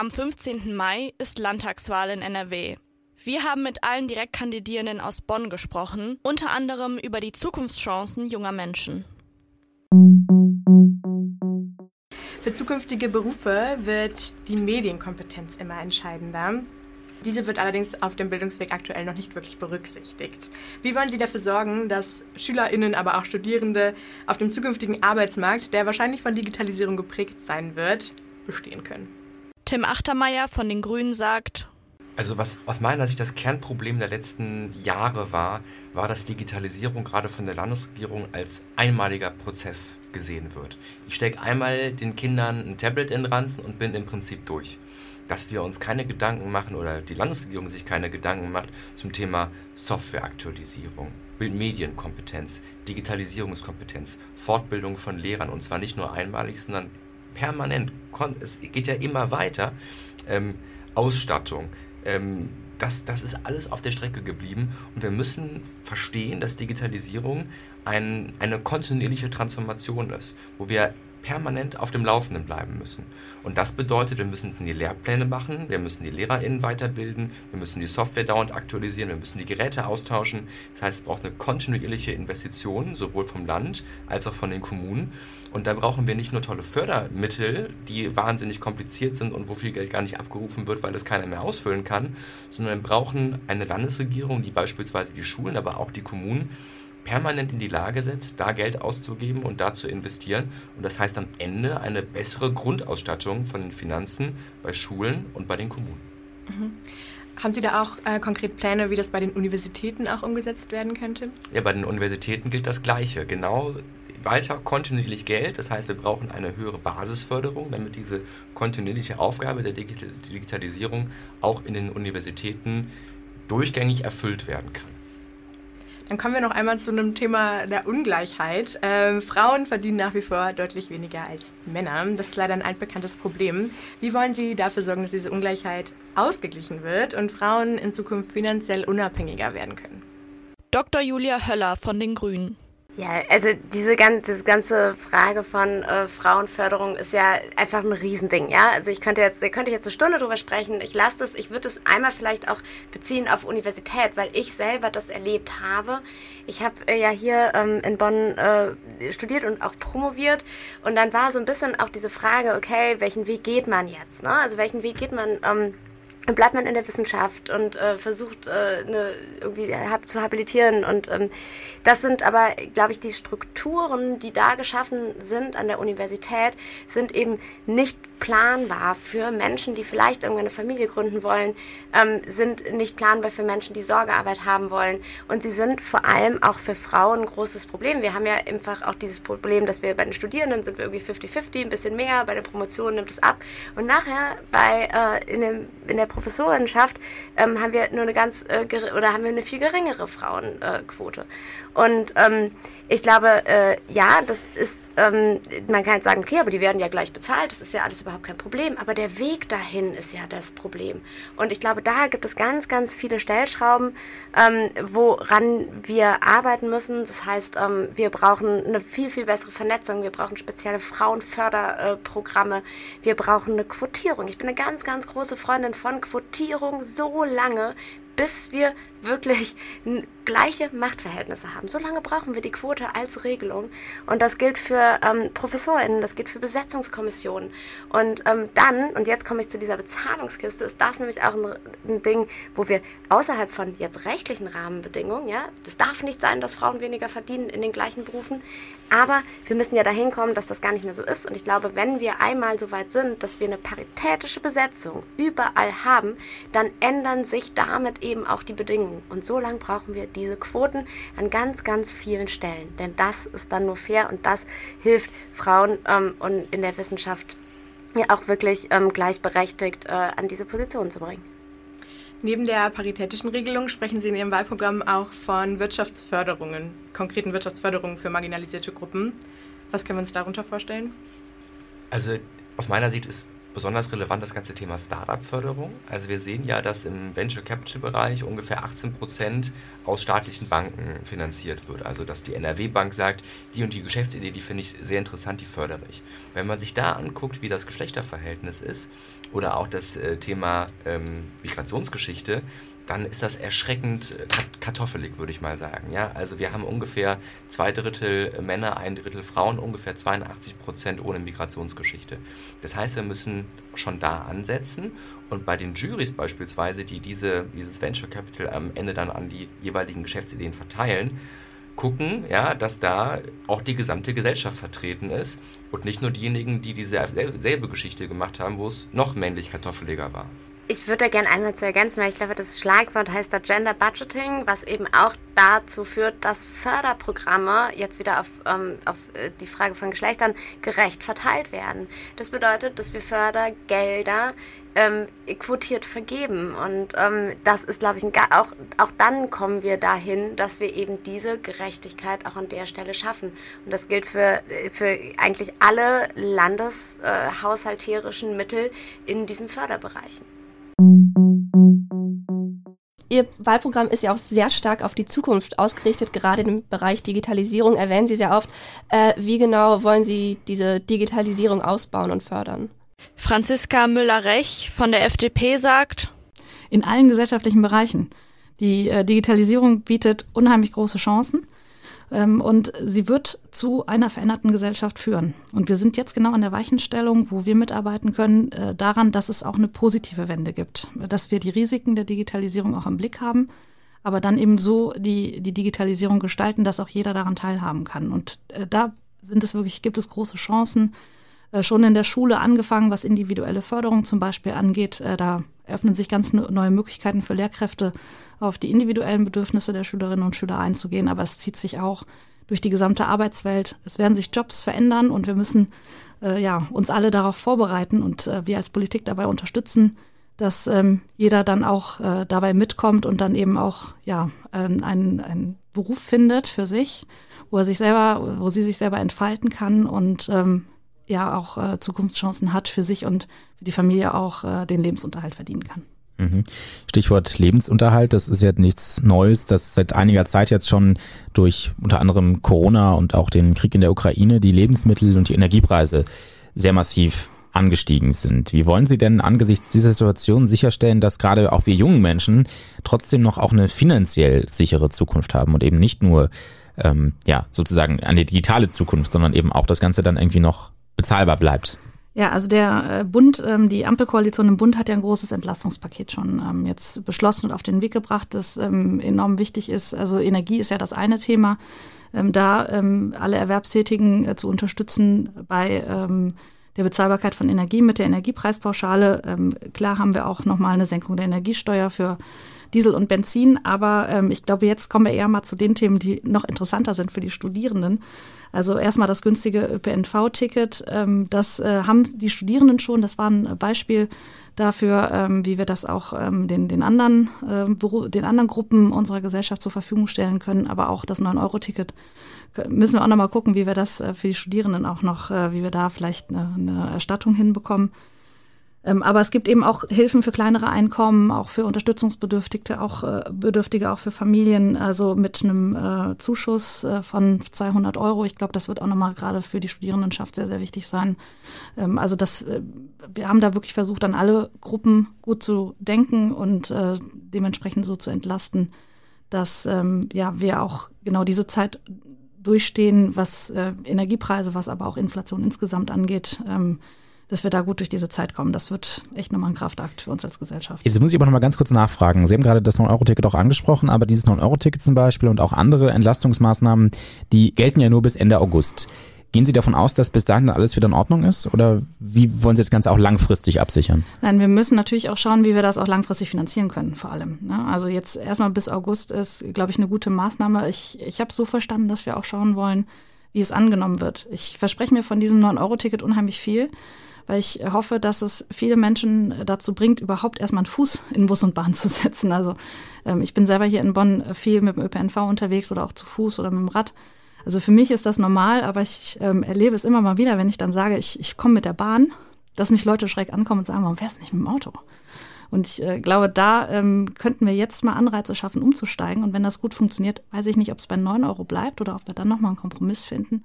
Am 15. Mai ist Landtagswahl in NRW. Wir haben mit allen Direktkandidierenden aus Bonn gesprochen, unter anderem über die Zukunftschancen junger Menschen. Für zukünftige Berufe wird die Medienkompetenz immer entscheidender. Diese wird allerdings auf dem Bildungsweg aktuell noch nicht wirklich berücksichtigt. Wie wollen Sie dafür sorgen, dass Schülerinnen, aber auch Studierende auf dem zukünftigen Arbeitsmarkt, der wahrscheinlich von Digitalisierung geprägt sein wird, bestehen können? Tim Achtermeier von den Grünen sagt, also was aus meiner Sicht das Kernproblem der letzten Jahre war, war, dass Digitalisierung gerade von der Landesregierung als einmaliger Prozess gesehen wird. Ich stecke einmal den Kindern ein Tablet in den Ranzen und bin im Prinzip durch. Dass wir uns keine Gedanken machen oder die Landesregierung sich keine Gedanken macht zum Thema Softwareaktualisierung, Bildmedienkompetenz, Digitalisierungskompetenz, Fortbildung von Lehrern und zwar nicht nur einmalig, sondern permanent, es geht ja immer weiter, ähm, Ausstattung, ähm, das, das ist alles auf der Strecke geblieben und wir müssen verstehen, dass Digitalisierung ein, eine kontinuierliche Transformation ist, wo wir permanent auf dem Laufenden bleiben müssen. Und das bedeutet, wir müssen die Lehrpläne machen, wir müssen die LehrerInnen weiterbilden, wir müssen die Software dauernd aktualisieren, wir müssen die Geräte austauschen. Das heißt, es braucht eine kontinuierliche Investition, sowohl vom Land als auch von den Kommunen. Und da brauchen wir nicht nur tolle Fördermittel, die wahnsinnig kompliziert sind und wo viel Geld gar nicht abgerufen wird, weil es keiner mehr ausfüllen kann, sondern wir brauchen eine Landesregierung, die beispielsweise die Schulen, aber auch die Kommunen permanent in die Lage setzt, da Geld auszugeben und da zu investieren. Und das heißt am Ende eine bessere Grundausstattung von den Finanzen bei Schulen und bei den Kommunen. Mhm. Haben Sie da auch äh, konkret Pläne, wie das bei den Universitäten auch umgesetzt werden könnte? Ja, bei den Universitäten gilt das Gleiche. Genau weiter kontinuierlich Geld. Das heißt, wir brauchen eine höhere Basisförderung, damit diese kontinuierliche Aufgabe der Digitalisierung auch in den Universitäten durchgängig erfüllt werden kann. Dann kommen wir noch einmal zu einem Thema der Ungleichheit. Ähm, Frauen verdienen nach wie vor deutlich weniger als Männer. Das ist leider ein altbekanntes Problem. Wie wollen Sie dafür sorgen, dass diese Ungleichheit ausgeglichen wird und Frauen in Zukunft finanziell unabhängiger werden können? Dr. Julia Höller von den Grünen. Ja, also diese ganze, diese ganze Frage von äh, Frauenförderung ist ja einfach ein Riesending, ja. Also ich könnte jetzt, könnte ich jetzt eine Stunde drüber sprechen. Ich lasse das, ich würde es einmal vielleicht auch beziehen auf Universität, weil ich selber das erlebt habe. Ich habe äh, ja hier ähm, in Bonn äh, studiert und auch promoviert und dann war so ein bisschen auch diese Frage, okay, welchen Weg geht man jetzt? Ne? Also welchen Weg geht man? Ähm, bleibt man in der Wissenschaft und äh, versucht äh, ne, irgendwie zu habilitieren. Und ähm, das sind aber, glaube ich, die Strukturen, die da geschaffen sind an der Universität, sind eben nicht planbar für Menschen, die vielleicht irgendwann eine Familie gründen wollen, ähm, sind nicht planbar für Menschen, die Sorgearbeit haben wollen. Und sie sind vor allem auch für Frauen ein großes Problem. Wir haben ja einfach auch dieses Problem, dass wir bei den Studierenden sind wir irgendwie 50-50, ein bisschen mehr, bei der Promotion nimmt es ab. Und nachher bei, äh, in, dem, in der Professorenschaft ähm, haben wir nur eine ganz, äh, oder haben wir eine viel geringere Frauenquote. Und ähm, ich glaube, äh, ja, das ist, ähm, man kann jetzt sagen, okay, aber die werden ja gleich bezahlt, das ist ja alles überhaupt kein Problem. Aber der Weg dahin ist ja das Problem. Und ich glaube, da gibt es ganz, ganz viele Stellschrauben, ähm, woran wir arbeiten müssen. Das heißt, ähm, wir brauchen eine viel, viel bessere Vernetzung. Wir brauchen spezielle Frauenförderprogramme. Wir brauchen eine Quotierung. Ich bin eine ganz, ganz große Freundin von Quotierung so lange, bis wir wirklich gleiche Machtverhältnisse haben. So lange brauchen wir die Quote als Regelung. Und das gilt für ähm, ProfessorInnen, das gilt für Besetzungskommissionen. Und ähm, dann, und jetzt komme ich zu dieser Bezahlungskiste, ist das nämlich auch ein, ein, Ding, wo wir außerhalb von jetzt rechtlichen Rahmenbedingungen, ja, das darf nicht sein, dass Frauen weniger verdienen in den gleichen Berufen, aber wir müssen ja dahin kommen, dass das gar nicht mehr so ist. Und ich glaube, wenn wir einmal so weit sind, dass wir eine paritätische Besetzung überall haben, dann ändern sich damit eben auch die Bedingungen. Und so lange brauchen wir diese Quoten an ganz, ganz vielen Stellen. Denn das ist dann nur fair und das hilft Frauen ähm, und in der Wissenschaft ja auch wirklich ähm, gleichberechtigt äh, an diese Position zu bringen. Neben der paritätischen Regelung sprechen Sie in Ihrem Wahlprogramm auch von Wirtschaftsförderungen, konkreten Wirtschaftsförderungen für marginalisierte Gruppen. Was können wir uns darunter vorstellen? Also aus meiner Sicht ist Besonders relevant das ganze Thema Startup-Förderung. Also wir sehen ja, dass im Venture Capital-Bereich ungefähr 18 Prozent aus staatlichen Banken finanziert wird. Also dass die NRW-Bank sagt, die und die Geschäftsidee, die finde ich sehr interessant, die fördere ich. Wenn man sich da anguckt, wie das Geschlechterverhältnis ist oder auch das äh, Thema ähm, Migrationsgeschichte, dann ist das erschreckend äh, kartoffelig, würde ich mal sagen. Ja? Also wir haben ungefähr zwei Drittel Männer, ein Drittel Frauen, ungefähr 82 Prozent ohne Migrationsgeschichte. Das heißt, wir müssen schon da ansetzen und bei den Juries beispielsweise, die diese, dieses Venture Capital am Ende dann an die jeweiligen Geschäftsideen verteilen, gucken, ja, dass da auch die gesamte Gesellschaft vertreten ist und nicht nur diejenigen, die dieselbe Geschichte gemacht haben, wo es noch männlich kartoffeliger war. Ich würde da gerne einmal zu ergänzen, weil ich glaube, das Schlagwort heißt da Gender Budgeting, was eben auch dazu führt, dass Förderprogramme jetzt wieder auf, ähm, auf äh, die Frage von Geschlechtern gerecht verteilt werden. Das bedeutet, dass wir Fördergelder ähm, quotiert vergeben. Und ähm, das ist, glaube ich, ein, auch, auch dann kommen wir dahin, dass wir eben diese Gerechtigkeit auch an der Stelle schaffen. Und das gilt für, für eigentlich alle landeshaushalterischen äh, Mittel in diesen Förderbereichen. Ihr Wahlprogramm ist ja auch sehr stark auf die Zukunft ausgerichtet, gerade im Bereich Digitalisierung erwähnen Sie sehr oft. Äh, wie genau wollen Sie diese Digitalisierung ausbauen und fördern? Franziska Müller-Rech von der FDP sagt, in allen gesellschaftlichen Bereichen. Die äh, Digitalisierung bietet unheimlich große Chancen. Ähm, und sie wird zu einer veränderten Gesellschaft führen. Und wir sind jetzt genau an der Weichenstellung, wo wir mitarbeiten können, äh, daran, dass es auch eine positive Wende gibt. Dass wir die Risiken der Digitalisierung auch im Blick haben, aber dann eben so die, die Digitalisierung gestalten, dass auch jeder daran teilhaben kann. Und äh, da sind es wirklich, gibt es große Chancen, schon in der Schule angefangen, was individuelle Förderung zum Beispiel angeht. Da öffnen sich ganz neue Möglichkeiten für Lehrkräfte, auf die individuellen Bedürfnisse der Schülerinnen und Schüler einzugehen, aber es zieht sich auch durch die gesamte Arbeitswelt. Es werden sich Jobs verändern und wir müssen äh, ja, uns alle darauf vorbereiten und äh, wir als Politik dabei unterstützen, dass ähm, jeder dann auch äh, dabei mitkommt und dann eben auch ja, einen, einen Beruf findet für sich, wo er sich selber, wo sie sich selber entfalten kann und ähm, ja auch äh, Zukunftschancen hat für sich und für die Familie auch äh, den Lebensunterhalt verdienen kann. Mhm. Stichwort Lebensunterhalt, das ist ja nichts Neues, das seit einiger Zeit jetzt schon durch unter anderem Corona und auch den Krieg in der Ukraine die Lebensmittel und die Energiepreise sehr massiv angestiegen sind. Wie wollen Sie denn angesichts dieser Situation sicherstellen, dass gerade auch wir jungen Menschen trotzdem noch auch eine finanziell sichere Zukunft haben und eben nicht nur ähm, ja sozusagen eine digitale Zukunft, sondern eben auch das Ganze dann irgendwie noch bezahlbar bleibt? Ja, also der äh, Bund, ähm, die Ampelkoalition im Bund hat ja ein großes Entlastungspaket schon ähm, jetzt beschlossen und auf den Weg gebracht, das ähm, enorm wichtig ist. Also Energie ist ja das eine Thema, da alle Erwerbstätigen äh, zu unterstützen bei der Bezahlbarkeit von Energie mit der Energiepreispauschale. klar haben wir auch nochmal eine Senkung der Energiesteuer für Diesel und Benzin, aber ich glaube, jetzt kommen wir eher mal zu den Themen, die noch interessanter sind für die Studierenden. Also erstmal das günstige ÖPNV-Ticket, ähm, das äh, haben die Studierenden schon. Das war ein Beispiel dafür, ähm, wie wir das auch ähm, den, den, anderen, äh, den anderen Gruppen unserer Gesellschaft zur Verfügung stellen können. Aber auch das 9-Euro-Ticket müssen wir auch nochmal gucken, wie wir das äh, für die Studierenden auch noch, äh, wie wir da vielleicht eine, eine Erstattung hinbekommen. Ähm, aber es gibt eben auch Hilfen für kleinere Einkommen, auch für Unterstützungsbedürftige, auch äh, Bedürftige, auch für Familien, also mit einem äh, Zuschuss äh, von 200 Euro. Ich glaube, das wird auch nochmal gerade für die Studierendenschaft sehr, sehr wichtig sein. Ähm, also das, wir haben da wirklich versucht, an alle Gruppen gut zu denken und dementsprechend so zu entlasten, dass ähm, ja wir auch genau diese Zeit durchstehen, was Energiepreise, was aber auch Inflation insgesamt angeht. Dass wir da gut durch diese Zeit kommen. Das wird echt nochmal ein Kraftakt für uns als Gesellschaft. Jetzt muss ich aber nochmal ganz kurz nachfragen. Sie haben gerade das 9-Euro-Ticket auch angesprochen, aber dieses 9-Euro-Ticket zum Beispiel und auch andere Entlastungsmaßnahmen, die gelten ja nur bis Ende August. Gehen Sie davon aus, dass bis dahin alles wieder in Ordnung ist? Oder wie wollen Sie das Ganze auch langfristig absichern? Nein, wir müssen natürlich auch schauen, wie wir das auch langfristig finanzieren können, vor allem. Ne? Also jetzt erstmal bis August ist, glaube ich, eine gute Maßnahme. Ich, ich habe so verstanden, dass wir auch schauen wollen, wie es angenommen wird. Ich verspreche mir von diesem 9-Euro-Ticket unheimlich viel weil ich hoffe, dass es viele Menschen dazu bringt, überhaupt erstmal einen Fuß in Bus und Bahn zu setzen. Also ähm, ich bin selber hier in Bonn viel mit dem ÖPNV unterwegs oder auch zu Fuß oder mit dem Rad. Also für mich ist das normal, aber ich ähm, erlebe es immer mal wieder, wenn ich dann sage, ich, ich komme mit der Bahn, dass mich Leute schräg ankommen und sagen, warum du nicht mit dem Auto? Und ich äh, glaube, da ähm, könnten wir jetzt mal Anreize schaffen, umzusteigen. Und wenn das gut funktioniert, weiß ich nicht, ob es bei 9 Euro bleibt oder ob wir dann nochmal einen Kompromiss finden,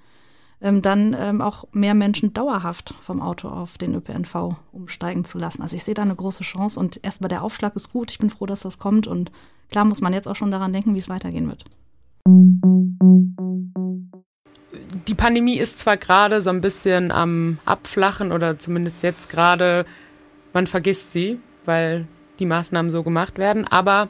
ähm, dann ähm, auch mehr Menschen dauerhaft vom Auto auf den ÖPNV umsteigen zu lassen. Also ich sehe da eine große Chance und erstmal der Aufschlag ist gut. Ich bin froh, dass das kommt und klar muss man jetzt auch schon daran denken, wie es weitergehen wird. Die Pandemie ist zwar gerade so ein bisschen am Abflachen oder zumindest jetzt gerade, man vergisst sie, weil die Maßnahmen so gemacht werden. Aber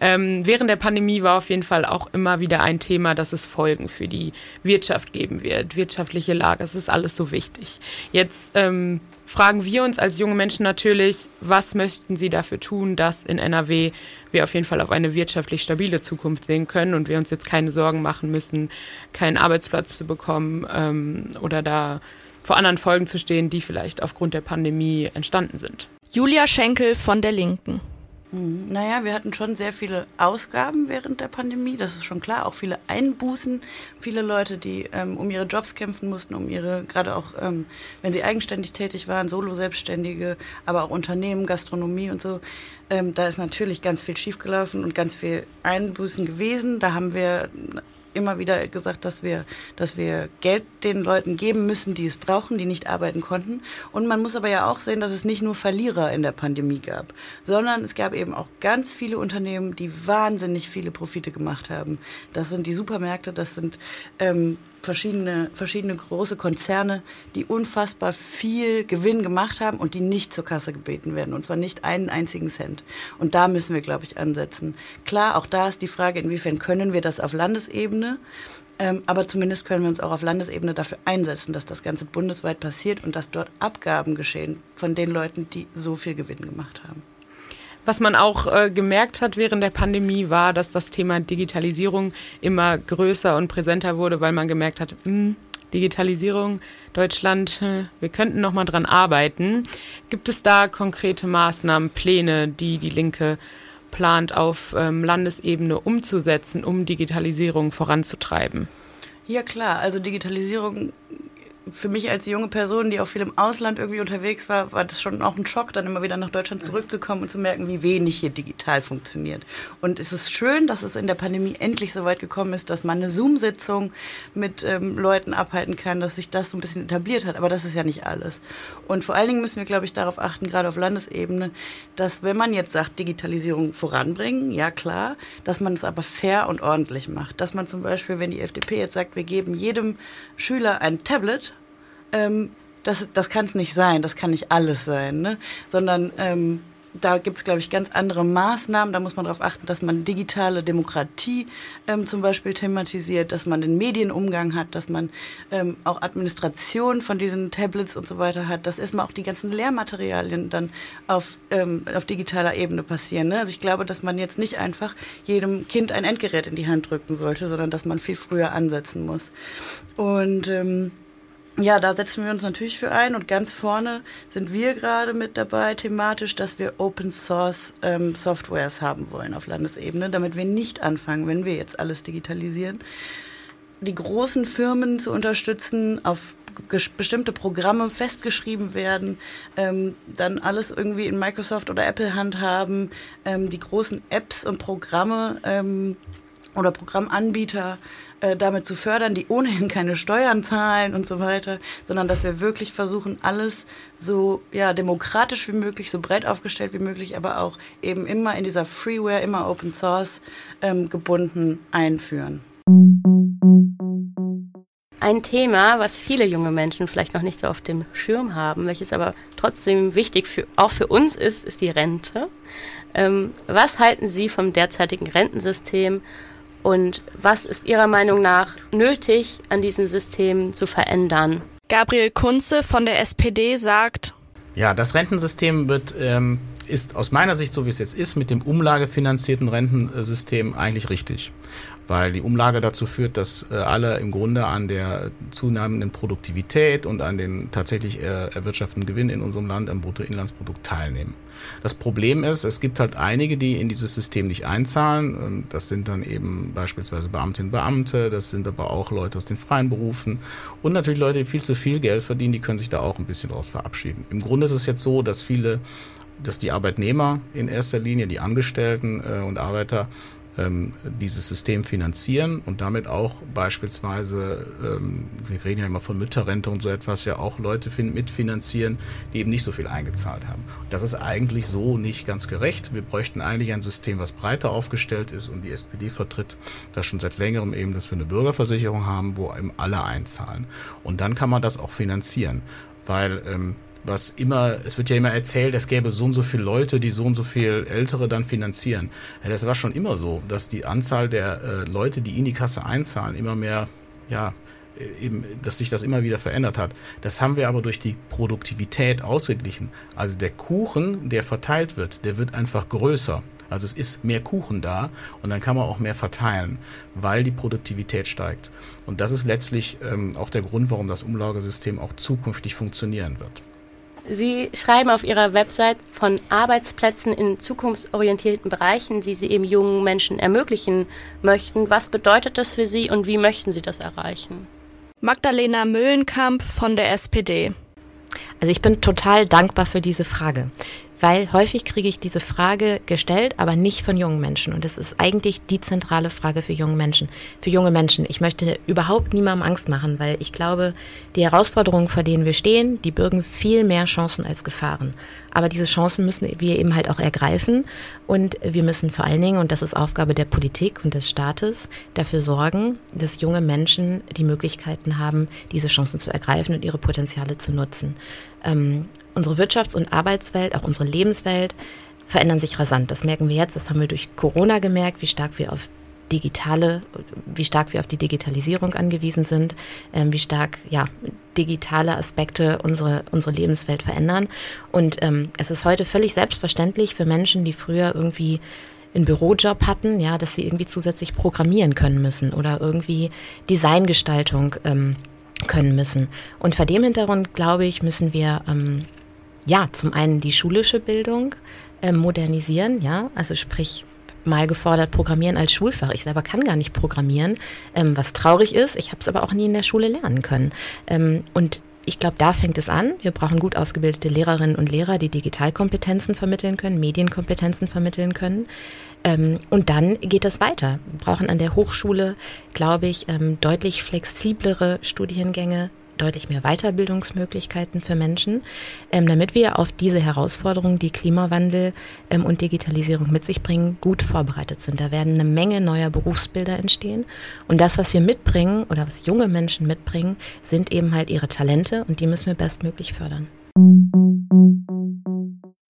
ähm, während der Pandemie war auf jeden Fall auch immer wieder ein Thema, dass es Folgen für die Wirtschaft geben wird, wirtschaftliche Lage. Es ist alles so wichtig. Jetzt ähm, fragen wir uns als junge Menschen natürlich, was möchten Sie dafür tun, dass in NRW wir auf jeden Fall auf eine wirtschaftlich stabile Zukunft sehen können und wir uns jetzt keine Sorgen machen müssen, keinen Arbeitsplatz zu bekommen ähm, oder da vor anderen Folgen zu stehen, die vielleicht aufgrund der Pandemie entstanden sind. Julia Schenkel von der Linken. Hm, naja, wir hatten schon sehr viele Ausgaben während der Pandemie, das ist schon klar, auch viele Einbußen, viele Leute, die ähm, um ihre Jobs kämpfen mussten, um ihre, gerade auch ähm, wenn sie eigenständig tätig waren, Solo-Selbstständige, aber auch Unternehmen, Gastronomie und so. Ähm, da ist natürlich ganz viel schiefgelaufen und ganz viel Einbußen gewesen. Da haben wir immer wieder gesagt, dass wir, dass wir Geld den Leuten geben müssen, die es brauchen, die nicht arbeiten konnten. Und man muss aber ja auch sehen, dass es nicht nur Verlierer in der Pandemie gab, sondern es gab eben auch ganz viele Unternehmen, die wahnsinnig viele Profite gemacht haben. Das sind die Supermärkte, das sind ähm, verschiedene, verschiedene große Konzerne, die unfassbar viel Gewinn gemacht haben und die nicht zur Kasse gebeten werden. Und zwar nicht einen einzigen Cent. Und da müssen wir, glaube ich, ansetzen. Klar, auch da ist die Frage, inwiefern können wir das auf Landesebene. Ähm, aber zumindest können wir uns auch auf Landesebene dafür einsetzen, dass das Ganze bundesweit passiert und dass dort Abgaben geschehen von den Leuten, die so viel Gewinn gemacht haben. Was man auch äh, gemerkt hat während der Pandemie war, dass das Thema Digitalisierung immer größer und präsenter wurde, weil man gemerkt hat, mh, hm, Digitalisierung, Deutschland, äh, wir könnten noch mal dran arbeiten. Gibt es da konkrete Maßnahmen, Pläne, die die Linke plant, auf ähm, Landesebene umzusetzen, um Digitalisierung voranzutreiben? Ja klar, also Digitalisierung für mich als junge Person, die auch viel im Ausland irgendwie unterwegs war, war das schon auch ein Schock, dann immer wieder nach Deutschland zurückzukommen und zu merken, wie wenig hier digital funktioniert. Und es ist schön, dass es in der Pandemie endlich so weit gekommen ist, dass man eine Zoom-Sitzung mit ähm, Leuten abhalten kann, dass sich das so ein bisschen etabliert hat. Aber das ist ja nicht alles. Und vor allen Dingen müssen wir, glaube ich, darauf achten, gerade auf Landesebene, dass wenn man jetzt sagt, Digitalisierung voranbringen, ja klar, dass man es aber fair und ordentlich macht. Dass man zum Beispiel, wenn die FDP jetzt sagt, wir geben jedem Schüler ein Tablet, ähm, das, das kann es nicht sein, das kann nicht alles sein, ne? sondern ähm, da gibt es, glaube ich, ganz andere Maßnahmen. Da muss man darauf achten, dass man digitale Demokratie ähm, zum Beispiel thematisiert, dass man den Medienumgang hat, dass man ähm, auch Administration von diesen Tablets und so weiter hat, dass erstmal auch die ganzen Lehrmaterialien dann auf, ähm, auf digitaler Ebene passieren. Ne? Also ich glaube, dass man jetzt nicht einfach jedem Kind ein Endgerät in die Hand drücken sollte, sondern dass man viel früher ansetzen muss. Und ähm, ja, da setzen wir uns natürlich für ein. Und ganz vorne sind wir gerade mit dabei thematisch, dass wir Open Source ähm, Softwares haben wollen auf Landesebene, damit wir nicht anfangen, wenn wir jetzt alles digitalisieren, die großen Firmen zu unterstützen, auf bestimmte Programme festgeschrieben werden, ähm, dann alles irgendwie in Microsoft oder Apple Hand haben, ähm, die großen Apps und Programme ähm, oder Programmanbieter äh, damit zu fördern, die ohnehin keine Steuern zahlen und so weiter, sondern dass wir wirklich versuchen, alles so ja, demokratisch wie möglich, so breit aufgestellt wie möglich, aber auch eben immer in dieser Freeware, immer Open Source ähm, gebunden einführen. Ein Thema, was viele junge Menschen vielleicht noch nicht so auf dem Schirm haben, welches aber trotzdem wichtig für, auch für uns ist, ist die Rente. Ähm, was halten Sie vom derzeitigen Rentensystem und was ist Ihrer Meinung nach nötig an diesem System zu verändern? Gabriel Kunze von der SPD sagt, ja, das Rentensystem wird ähm, ist aus meiner Sicht, so wie es jetzt ist, mit dem umlagefinanzierten Rentensystem eigentlich richtig. Weil die Umlage dazu führt, dass äh, alle im Grunde an der zunehmenden Produktivität und an den tatsächlich äh, erwirtschafteten Gewinn in unserem Land am Bruttoinlandsprodukt teilnehmen. Das Problem ist, es gibt halt einige, die in dieses System nicht einzahlen. Das sind dann eben beispielsweise Beamtinnen und Beamte, das sind aber auch Leute aus den freien Berufen und natürlich Leute, die viel zu viel Geld verdienen, die können sich da auch ein bisschen daraus verabschieden. Im Grunde ist es jetzt so, dass viele dass die Arbeitnehmer in erster Linie, die Angestellten äh, und Arbeiter ähm, dieses System finanzieren und damit auch beispielsweise, ähm, wir reden ja immer von Mütterrente und so etwas, ja auch Leute mitfinanzieren, die eben nicht so viel eingezahlt haben. Das ist eigentlich so nicht ganz gerecht. Wir bräuchten eigentlich ein System, was breiter aufgestellt ist und die SPD vertritt das schon seit längerem eben, dass wir eine Bürgerversicherung haben, wo eben alle einzahlen. Und dann kann man das auch finanzieren, weil ähm, was immer, es wird ja immer erzählt, es gäbe so und so viele Leute, die so und so viel Ältere dann finanzieren. Ja, das war schon immer so, dass die Anzahl der äh, Leute, die in die Kasse einzahlen, immer mehr, ja, äh, eben, dass sich das immer wieder verändert hat. Das haben wir aber durch die Produktivität ausgeglichen. Also der Kuchen, der verteilt wird, der wird einfach größer. Also es ist mehr Kuchen da und dann kann man auch mehr verteilen, weil die Produktivität steigt. Und das ist letztlich ähm, auch der Grund, warum das Umlagesystem auch zukünftig funktionieren wird. Sie schreiben auf Ihrer Website von Arbeitsplätzen in zukunftsorientierten Bereichen, die Sie eben jungen Menschen ermöglichen möchten. Was bedeutet das für Sie und wie möchten Sie das erreichen? Magdalena Müllenkamp von der SPD. Also ich bin total dankbar für diese Frage weil häufig kriege ich diese Frage gestellt, aber nicht von jungen Menschen. Und das ist eigentlich die zentrale Frage für junge Menschen. Für junge Menschen. Ich möchte überhaupt niemandem Angst machen, weil ich glaube, die Herausforderungen, vor denen wir stehen, die bürgen viel mehr Chancen als Gefahren. Aber diese Chancen müssen wir eben halt auch ergreifen. Und wir müssen vor allen Dingen, und das ist Aufgabe der Politik und des Staates, dafür sorgen, dass junge Menschen die Möglichkeiten haben, diese Chancen zu ergreifen und ihre Potenziale zu nutzen. Ähm, unsere Wirtschafts- und Arbeitswelt, auch unsere Lebenswelt verändern sich rasant. Das merken wir jetzt, das haben wir durch Corona gemerkt, wie stark wir auf digitale, wie stark wir auf die Digitalisierung angewiesen sind, ähm, wie stark ja, digitale Aspekte unsere, unsere Lebenswelt verändern. Und ähm, es ist heute völlig selbstverständlich für Menschen, die früher irgendwie einen Bürojob hatten, ja, dass sie irgendwie zusätzlich programmieren können müssen oder irgendwie Designgestaltung ähm, können müssen. Und vor dem Hintergrund, glaube ich, müssen wir ähm, ja, zum einen die schulische Bildung äh, modernisieren, ja, also sprich mal gefordert Programmieren als Schulfach. Ich selber kann gar nicht programmieren, ähm, was traurig ist. Ich habe es aber auch nie in der Schule lernen können. Ähm, und ich glaube, da fängt es an. Wir brauchen gut ausgebildete Lehrerinnen und Lehrer, die Digitalkompetenzen vermitteln können, Medienkompetenzen vermitteln können. Ähm, und dann geht es weiter. Wir brauchen an der Hochschule, glaube ich, ähm, deutlich flexiblere Studiengänge, deutlich mehr Weiterbildungsmöglichkeiten für Menschen, ähm, damit wir auf diese Herausforderungen, die Klimawandel ähm, und Digitalisierung mit sich bringen, gut vorbereitet sind. Da werden eine Menge neuer Berufsbilder entstehen. Und das, was wir mitbringen oder was junge Menschen mitbringen, sind eben halt ihre Talente und die müssen wir bestmöglich fördern.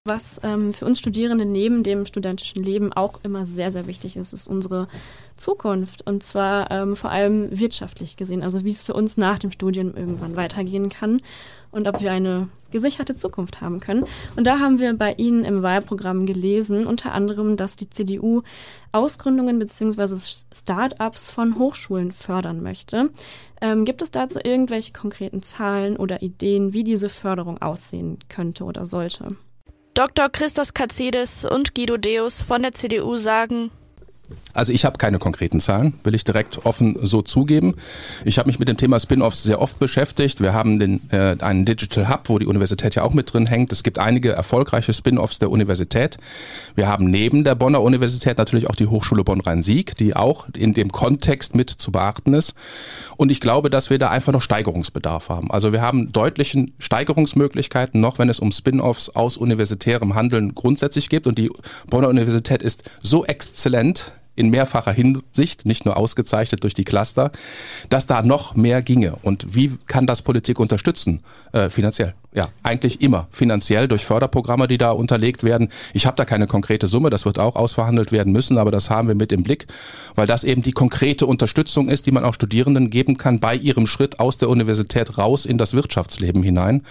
Was ähm, für uns Studierende neben dem studentischen Leben auch immer sehr, sehr wichtig ist, ist unsere Zukunft. Und zwar ähm, vor allem wirtschaftlich gesehen, also wie es für uns nach dem Studium irgendwann weitergehen kann und ob wir eine gesicherte Zukunft haben können. Und da haben wir bei Ihnen im Wahlprogramm gelesen, unter anderem, dass die CDU Ausgründungen bzw. Start-ups von Hochschulen fördern möchte. Ähm, gibt es dazu irgendwelche konkreten Zahlen oder Ideen, wie diese Förderung aussehen könnte oder sollte? Dr. Christos Katsidis und Guido Deus von der CDU sagen, also ich habe keine konkreten Zahlen, will ich direkt offen so zugeben. Ich habe mich mit dem Thema Spin-offs sehr oft beschäftigt. Wir haben den, äh, einen Digital Hub, wo die Universität ja auch mit drin hängt. Es gibt einige erfolgreiche Spin-offs der Universität. Wir haben neben der Bonner Universität natürlich auch die Hochschule Bonn-Rhein-Sieg, die auch in dem Kontext mit zu beachten ist. Und ich glaube, dass wir da einfach noch Steigerungsbedarf haben. Also wir haben deutlichen Steigerungsmöglichkeiten noch, wenn es um Spin-offs aus universitärem Handeln grundsätzlich geht. Und die Bonner Universität ist so exzellent in mehrfacher Hinsicht, nicht nur ausgezeichnet durch die Cluster, dass da noch mehr ginge. Und wie kann das Politik unterstützen? Äh, finanziell. Ja, eigentlich immer finanziell durch Förderprogramme, die da unterlegt werden. Ich habe da keine konkrete Summe, das wird auch ausverhandelt werden müssen, aber das haben wir mit im Blick, weil das eben die konkrete Unterstützung ist, die man auch Studierenden geben kann bei ihrem Schritt aus der Universität raus in das Wirtschaftsleben hinein.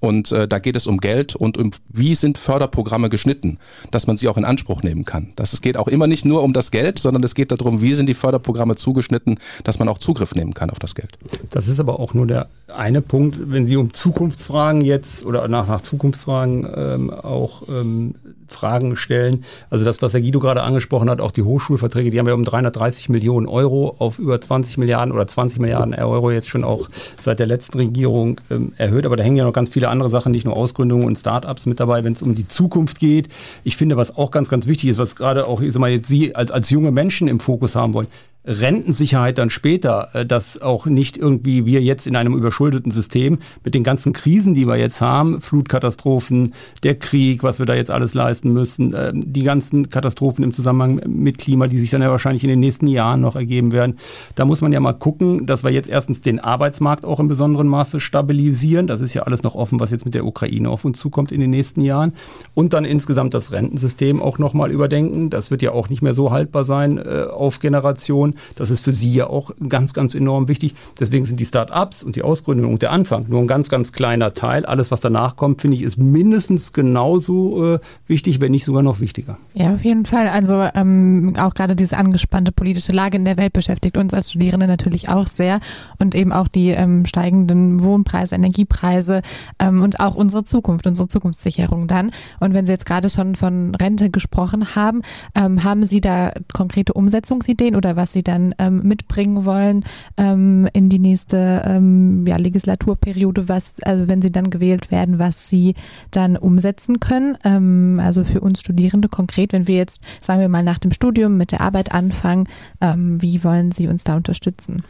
Und äh, da geht es um Geld und um wie sind Förderprogramme geschnitten, dass man sie auch in Anspruch nehmen kann. Das, es geht auch immer nicht nur um das Geld, sondern es geht darum, wie sind die Förderprogramme zugeschnitten, dass man auch Zugriff nehmen kann auf das Geld. Das ist aber auch nur der eine Punkt, wenn Sie um Zukunftsfragen jetzt oder nach, nach Zukunftsfragen ähm, auch ähm, Fragen stellen. Also das, was Herr Guido gerade angesprochen hat, auch die Hochschulverträge, die haben wir um 330 Millionen Euro auf über 20 Milliarden oder 20 Milliarden Euro jetzt schon auch seit der letzten Regierung ähm, erhöht. Aber da hängen ja noch ganz viele andere Sachen, nicht nur Ausgründungen und Startups mit dabei, wenn es um die Zukunft geht. Ich finde, was auch ganz, ganz wichtig ist, was gerade auch, ich sag mal, jetzt Sie als, als junge Menschen im Fokus haben wollen, Rentensicherheit dann später, äh, dass auch nicht irgendwie wir jetzt in einem überschuldeten System mit den ganzen Krisen, die wir jetzt haben, Flutkatastrophen, der Krieg, was wir da jetzt alles leisten müssen, äh, die ganzen Katastrophen im Zusammenhang mit Klima, die sich dann ja wahrscheinlich in den nächsten Jahren noch ergeben werden. Da muss man ja mal gucken, dass wir jetzt erstens den Arbeitsmarkt auch in besonderem Maße stabilisieren. Das ist ja alles noch offen, was jetzt mit der Ukraine auf uns zukommt in den nächsten Jahren. Und dann insgesamt das Rentensystem auch nochmal überdenken. Das wird ja auch nicht mehr so haltbar sein äh, auf Generation. Das ist für sie ja auch ganz, ganz enorm wichtig. Deswegen sind die Start-ups und die Ausgründung und der Anfang nur ein ganz, ganz kleiner Teil. Alles, was danach kommt, finde ich, ist mindestens genauso äh, wichtig, wenn nicht sogar noch wichtiger. Ja, auf jeden Fall. Also ähm, auch gerade diese angespannte politische Lage in der Welt beschäftigt uns als Studierende natürlich auch sehr und eben auch die ähm, steigenden Wohnpreise, Energiepreise ähm, und auch unsere Zukunft, unsere Zukunftssicherung dann. Und wenn Sie jetzt gerade schon von Rente gesprochen haben, ähm, haben Sie da konkrete Umsetzungsideen oder was Sie dann ähm, mitbringen wollen ähm, in die nächste ähm, ja, Legislaturperiode, was, also wenn sie dann gewählt werden, was sie dann umsetzen können. Ähm, also für uns Studierende konkret, wenn wir jetzt, sagen wir mal, nach dem Studium mit der Arbeit anfangen, ähm, wie wollen Sie uns da unterstützen?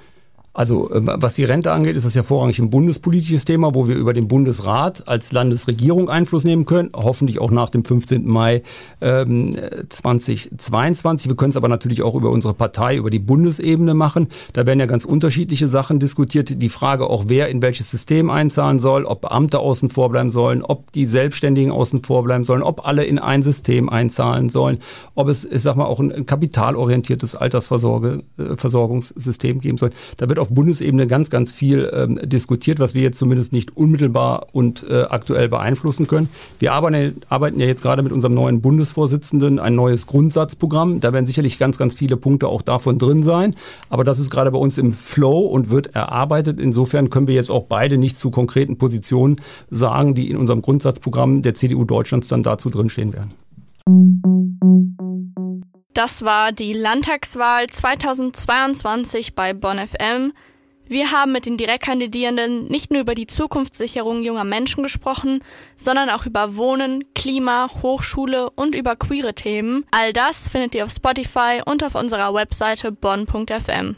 Also ähm, was die Rente angeht, ist das ja vorrangig ein bundespolitisches Thema, wo wir über den Bundesrat als Landesregierung Einfluss nehmen können, hoffentlich auch nach dem 15. Mai ähm, 2022. Wir können es aber natürlich auch über unsere Partei, über die Bundesebene machen. Da werden ja ganz unterschiedliche Sachen diskutiert. Die Frage auch, wer in welches System einzahlen soll, ob Beamte außen vor bleiben sollen, ob die Selbstständigen außen vor bleiben sollen, ob alle in ein System einzahlen sollen, ob es, ich sag mal, auch ein kapitalorientiertes Altersversorgungssystem geben soll. Da wird auf Bundesebene ganz, ganz viel ähm, diskutiert, was wir jetzt zumindest nicht unmittelbar und äh, aktuell beeinflussen können. Wir arbeiten, arbeiten ja jetzt gerade mit unserem neuen Bundesvorsitzenden ein neues Grundsatzprogramm. Da werden sicherlich ganz, ganz viele Punkte auch davon drin sein. Aber das ist gerade bei uns im Flow und wird erarbeitet. Insofern können wir jetzt auch beide nicht zu konkreten Positionen sagen, die in unserem Grundsatzprogramm der CDU Deutschlands dann dazu drinstehen werden. Das war die Landtagswahl 2022 bei Bonn FM. Wir haben mit den Direktkandidierenden nicht nur über die Zukunftssicherung junger Menschen gesprochen, sondern auch über Wohnen, Klima, Hochschule und über queere Themen. All das findet ihr auf Spotify und auf unserer Webseite bonn.fm.